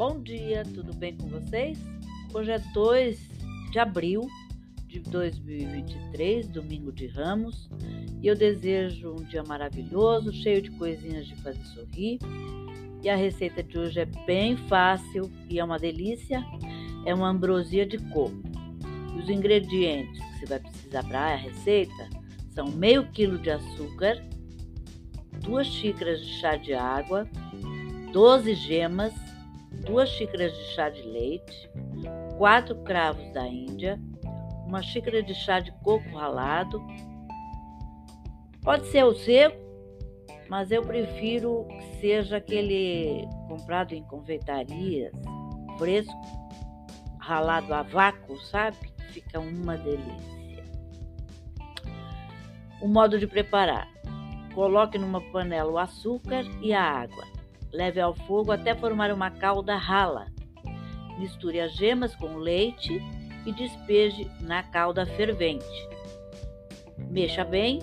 Bom dia, tudo bem com vocês? Hoje é 2 de abril de 2023, domingo de Ramos, e eu desejo um dia maravilhoso, cheio de coisinhas de fazer sorrir. E a receita de hoje é bem fácil e é uma delícia. É uma ambrosia de coco. Os ingredientes que você vai precisar para a receita são meio quilo de açúcar, duas xícaras de chá de água, 12 gemas, duas xícaras de chá de leite, quatro cravos da Índia, uma xícara de chá de coco ralado. Pode ser o seco, mas eu prefiro que seja aquele comprado em confeitarias, fresco, ralado a vácuo, sabe? Fica uma delícia. O modo de preparar: coloque numa panela o açúcar e a água. Leve ao fogo até formar uma calda rala. Misture as gemas com leite e despeje na calda fervente. Mexa bem,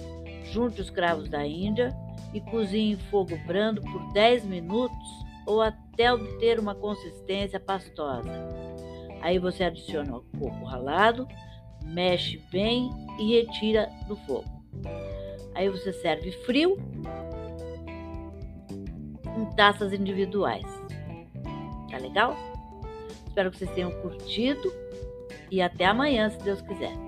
junte os cravos da Índia e cozinhe em fogo brando por 10 minutos ou até obter uma consistência pastosa. Aí você adiciona o coco ralado, mexe bem e retira do fogo. Aí você serve frio em taças individuais. Tá legal? Espero que vocês tenham curtido e até amanhã, se Deus quiser.